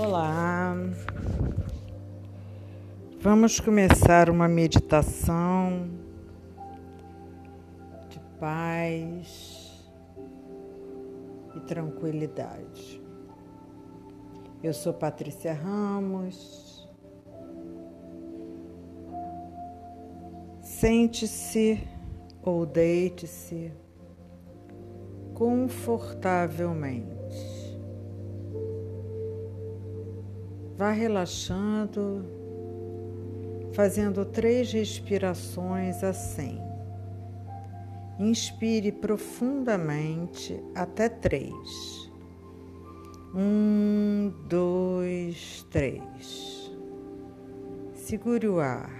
Olá, vamos começar uma meditação de paz e tranquilidade. Eu sou Patrícia Ramos. Sente-se ou deite-se confortavelmente. Vá relaxando, fazendo três respirações assim. Inspire profundamente até três. Um, dois, três. Segure o ar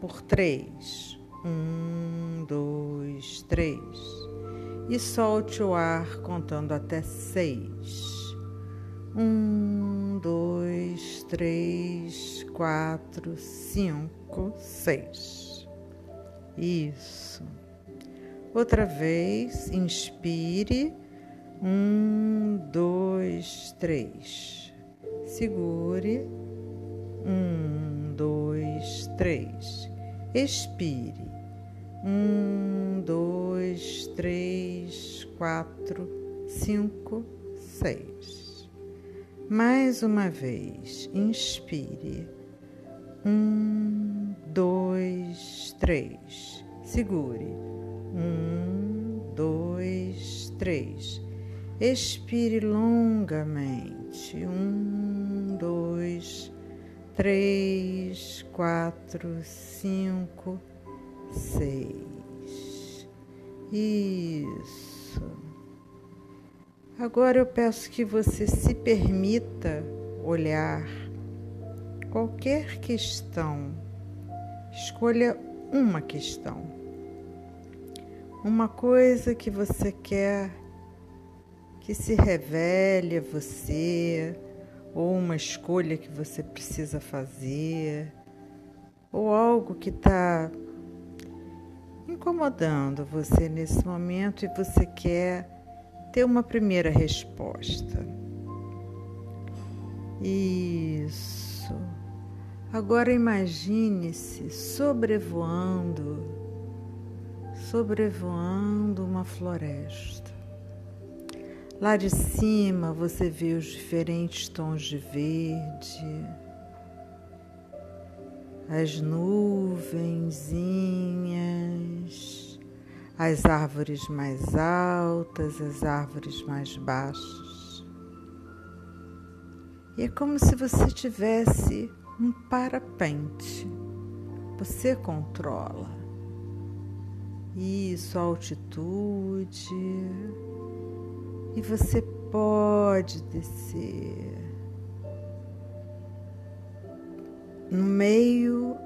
por três. Um, dois, três. E solte o ar contando até seis. Um, dois, três, quatro, cinco, seis. Isso. Outra vez, inspire. Um, dois, três. Segure. Um, dois, três. Expire. Um, dois, três, quatro, cinco, seis. Mais uma vez, inspire. Um, dois, três. Segure. Um, dois, três. Expire longamente. Um, dois, três, quatro, cinco, seis. Isso. Agora eu peço que você se permita olhar qualquer questão. Escolha uma questão. Uma coisa que você quer que se revele a você, ou uma escolha que você precisa fazer, ou algo que está incomodando você nesse momento e você quer ter uma primeira resposta. Isso. Agora imagine-se sobrevoando, sobrevoando uma floresta. Lá de cima você vê os diferentes tons de verde, as nuvenzinhas as árvores mais altas, as árvores mais baixas. E é como se você tivesse um parapente. Você controla. Isso, a altitude. E você pode descer. No meio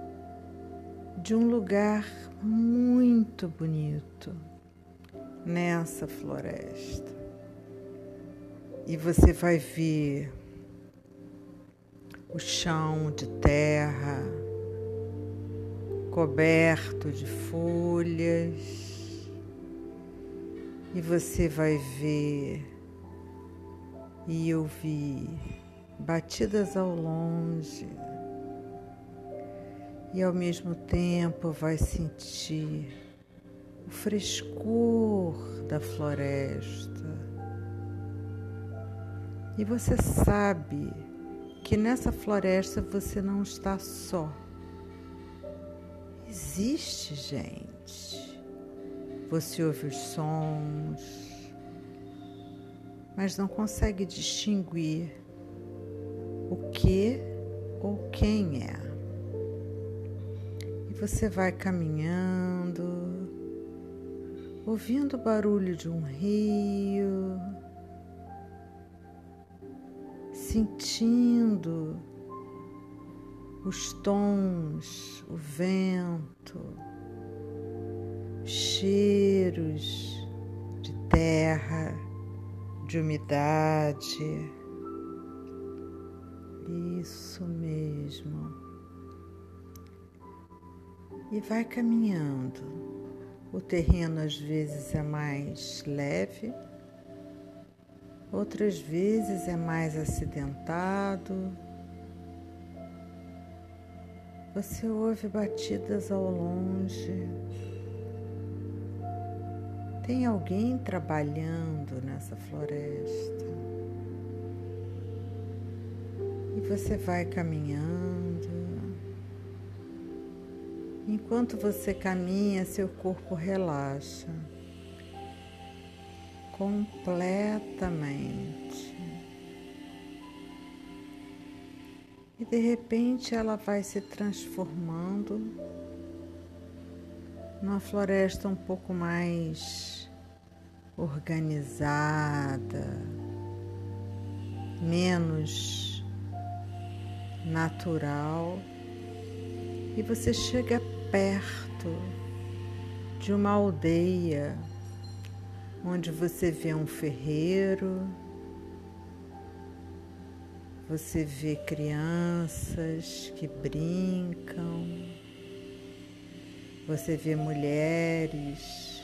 de um lugar muito bonito nessa floresta. E você vai ver o chão de terra coberto de folhas, e você vai ver e ouvir batidas ao longe e ao mesmo tempo vai sentir o frescor da floresta. E você sabe que nessa floresta você não está só. Existe gente. Você ouve os sons, mas não consegue distinguir o que ou quem é você vai caminhando, ouvindo o barulho de um rio, sentindo os tons, o vento, cheiros de terra, de umidade. Isso mesmo e vai caminhando. O terreno às vezes é mais leve, outras vezes é mais acidentado. Você ouve batidas ao longe. Tem alguém trabalhando nessa floresta. E você vai caminhando. Enquanto você caminha, seu corpo relaxa completamente. E de repente ela vai se transformando numa floresta um pouco mais organizada, menos natural, e você chega perto de uma aldeia onde você vê um ferreiro, você vê crianças que brincam, você vê mulheres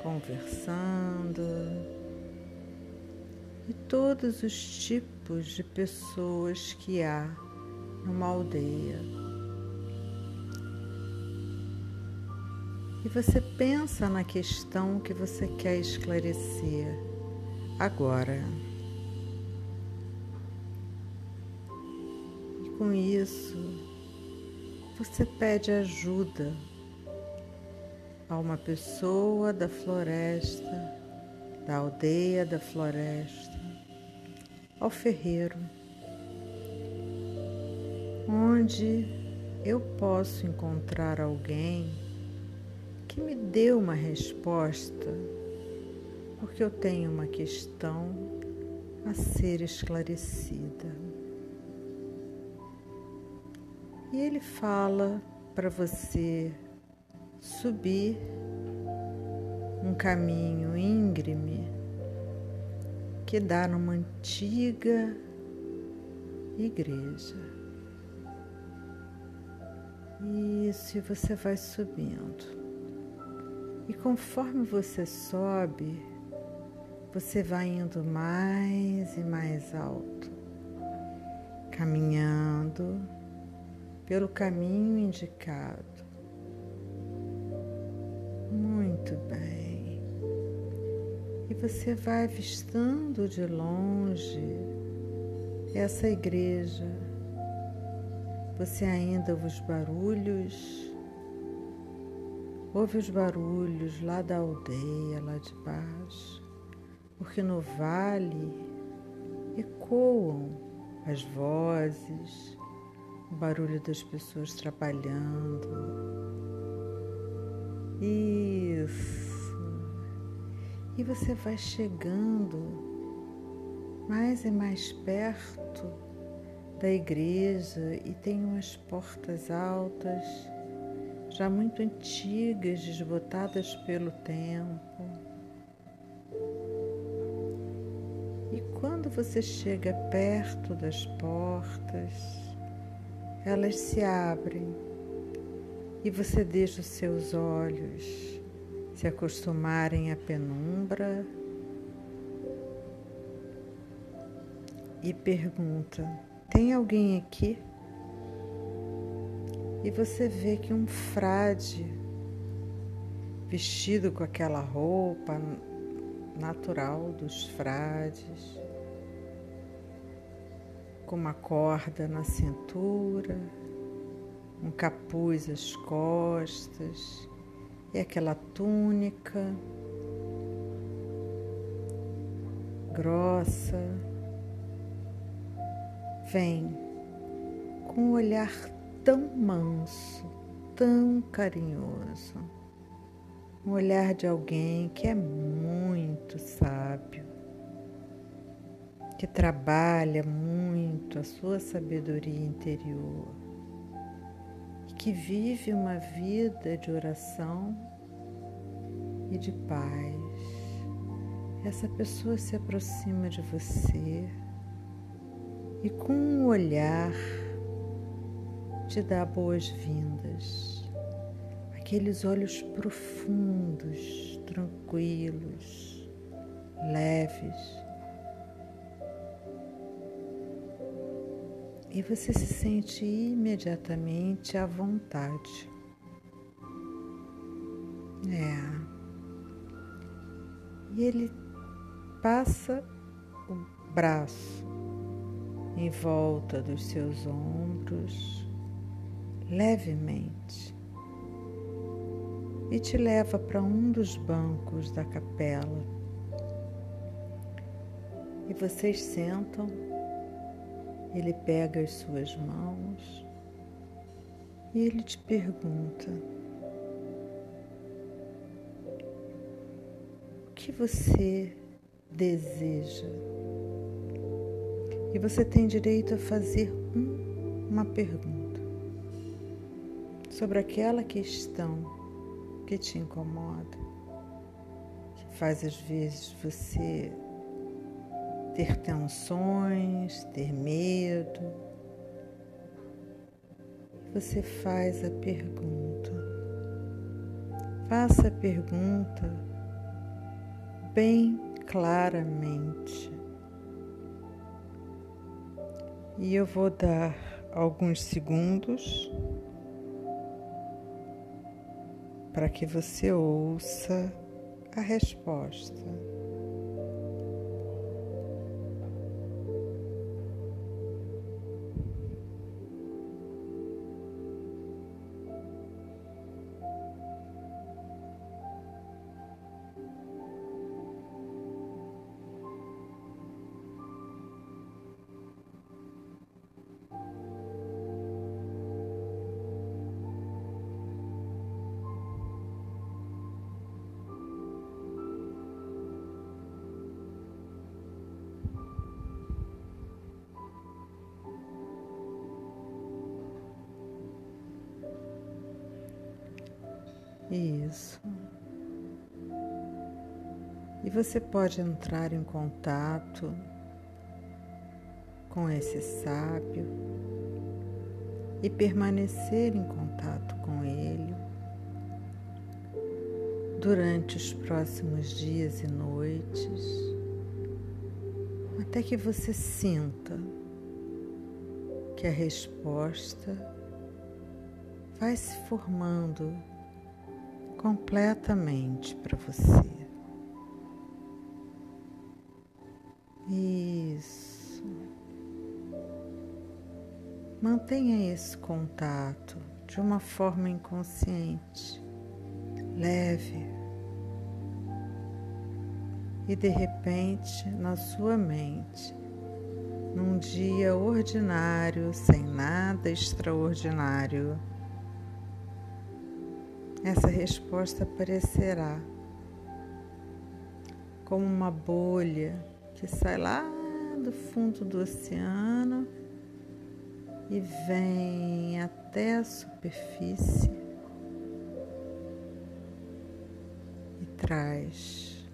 conversando e todos os tipos de pessoas que há numa aldeia. E você pensa na questão que você quer esclarecer agora. E com isso, você pede ajuda a uma pessoa da floresta, da aldeia da floresta, ao ferreiro, onde eu posso encontrar alguém que me dê uma resposta, porque eu tenho uma questão a ser esclarecida. E ele fala para você subir um caminho íngreme que dá numa antiga igreja. Isso, e você vai subindo. E conforme você sobe, você vai indo mais e mais alto, caminhando pelo caminho indicado. Muito bem. E você vai avistando de longe essa igreja. Você ainda ouve os barulhos Ouve os barulhos lá da aldeia, lá de baixo, porque no vale ecoam as vozes, o barulho das pessoas trabalhando. Isso. E você vai chegando mais e mais perto da igreja e tem umas portas altas já muito antigas, desbotadas pelo tempo. E quando você chega perto das portas, elas se abrem e você deixa os seus olhos se acostumarem à penumbra e pergunta: tem alguém aqui? E você vê que um frade vestido com aquela roupa natural dos frades, com uma corda na cintura, um capuz às costas e aquela túnica grossa, vem com um olhar tão manso, tão carinhoso. Um olhar de alguém que é muito sábio, que trabalha muito a sua sabedoria interior e que vive uma vida de oração e de paz. Essa pessoa se aproxima de você e com um olhar te dá boas-vindas. Aqueles olhos profundos, tranquilos, leves. E você se sente imediatamente à vontade. É. E ele passa o braço em volta dos seus ombros, levemente e te leva para um dos bancos da capela. E vocês sentam, ele pega as suas mãos e ele te pergunta: O que você deseja? E você tem direito a fazer uma pergunta sobre aquela questão que te incomoda, que faz às vezes você ter tensões, ter medo. Você faz a pergunta. Faça a pergunta bem claramente. E eu vou dar alguns segundos para que você ouça a resposta. Isso. E você pode entrar em contato com esse sábio e permanecer em contato com ele durante os próximos dias e noites, até que você sinta que a resposta vai se formando completamente para você. Isso. Mantenha esse contato de uma forma inconsciente, leve. E de repente, na sua mente, num dia ordinário, sem nada extraordinário, essa resposta aparecerá como uma bolha que sai lá do fundo do oceano e vem até a superfície e traz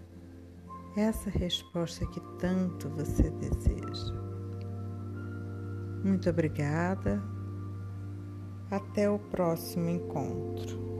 essa resposta que tanto você deseja. Muito obrigada. Até o próximo encontro.